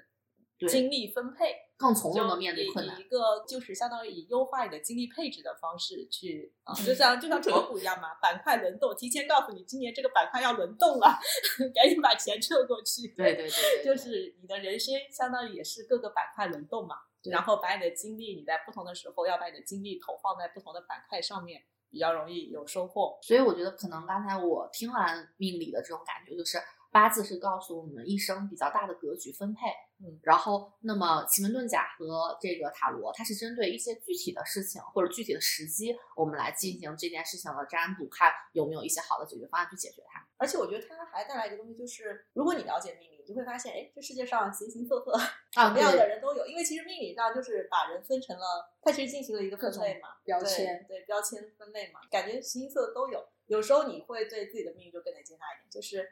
精力分配，更从容的面对困难。一个就是相当于以优化你的精力配置的方式去啊，就像就像炒股一样嘛，板块轮动，提前告诉你今年这个板块要轮动了，赶紧把钱撤过去。对对对对，就是你的人生相当于也是各个板块轮动嘛，然后把你的精力，你在不同的时候要把你的精力投放在不同的板块上面，比较容易有收获。所以我觉得可能刚才我听完命理的这种感觉，就是八字是告诉我们一生比较大的格局分配，嗯，然后那么奇门遁甲和这个塔罗，它是针对一些具体的事情或者具体的时机，我们来进行这件事情的占卜，看有没有一些好的解决方案去解决它。而且我觉得它还带来一个东西，就是如果你了解命理，你就会发现，哎，这世界上形形色色什啊，么样的，人都有。因为其实命理上就是把人分成了，它其实进行了一个分类嘛，标签对标签分类嘛，感觉形形色色都有。有时候你会对自己的命运就更加接纳一点，就是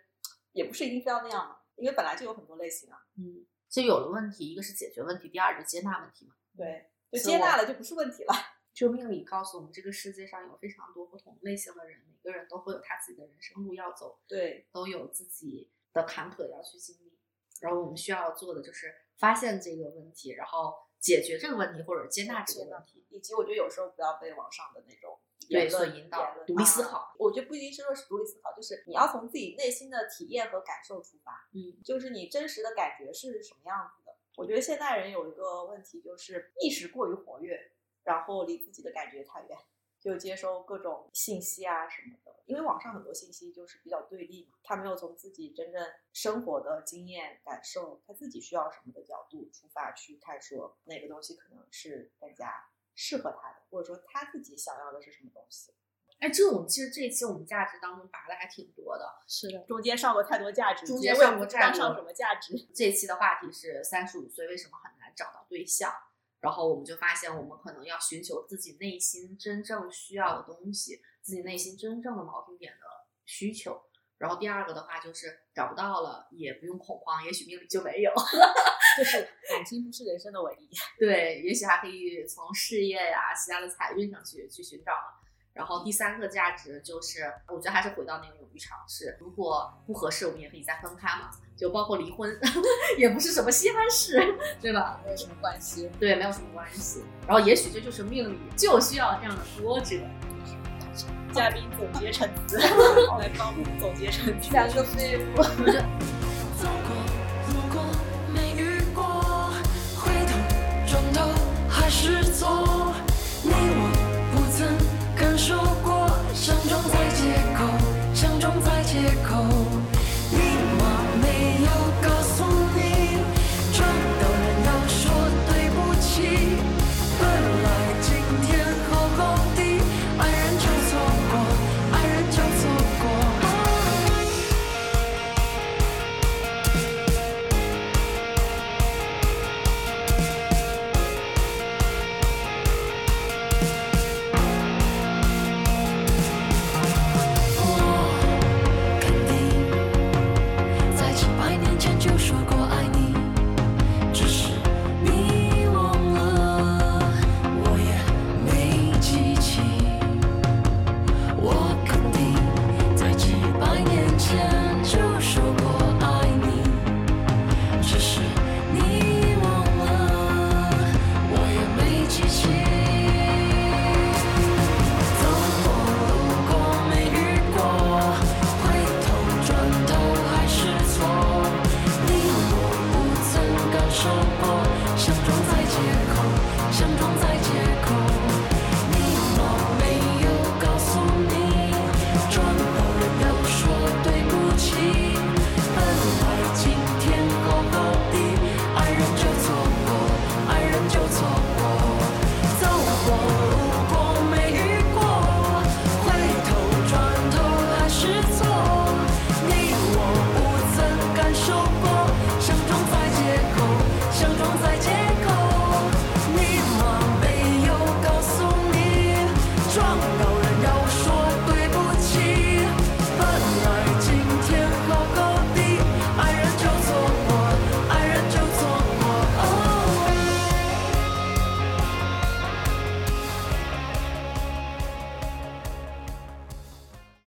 也不是一定非要那样嘛，因为本来就有很多类型啊。嗯，其实有了问题，一个是解决问题，第二就是接纳问题嘛。对，就接纳了就不是问题了。就命理告诉我们，这个世界上有非常多不同类型的人，每个人都会有他自己的人生路要走，对，都有自己的坎坷要去经历。然后我们需要做的就是发现这个问题，然后解决这个问题，或者接纳这个问题。以及我觉得有时候不要被网上的那种对所引导言论独立思啊考我觉得不一定是说是独立思考，就是你要从自己内心的体验和感受出发，嗯，就是你真实的感觉是什么样子的。我觉得现代人有一个问题，就是意识过于活跃，然后离自己的感觉太远，就接收各种信息啊什么的。因为网上很多信息就是比较对立嘛，他没有从自己真正生活的经验、感受，他自己需要什么的角度出发去看，说哪个东西可能是更加适合他的，或者说他自己想要的是什么东西。哎，这种其实这一期我们价值当中拔的还挺多的。是的，中间上过太多价值，中间上过价值上什么价值。这一期的话题是三十五岁为什么很难找到对象，然后我们就发现我们可能要寻求自己内心真正需要的东西，自己内心真正的锚定点的需求。然后第二个的话就是找不到了也不用恐慌，也许命里就没有。就是感情不是人生的唯一。对，也许还可以从事业呀、其他的财运上去去寻找了。然后第三个价值就是，我觉得还是回到那个勇于尝试。如果不合适，我们也可以再分开嘛，就包括离婚，也不是什么稀罕事，对吧？没有什么关系。对，没有什么关系。然后也许这就是命里就需要这样的波折。嘉宾总结陈词，来帮我们总结陈词。两个废物。走过，如果没遇过，回头转头还是错。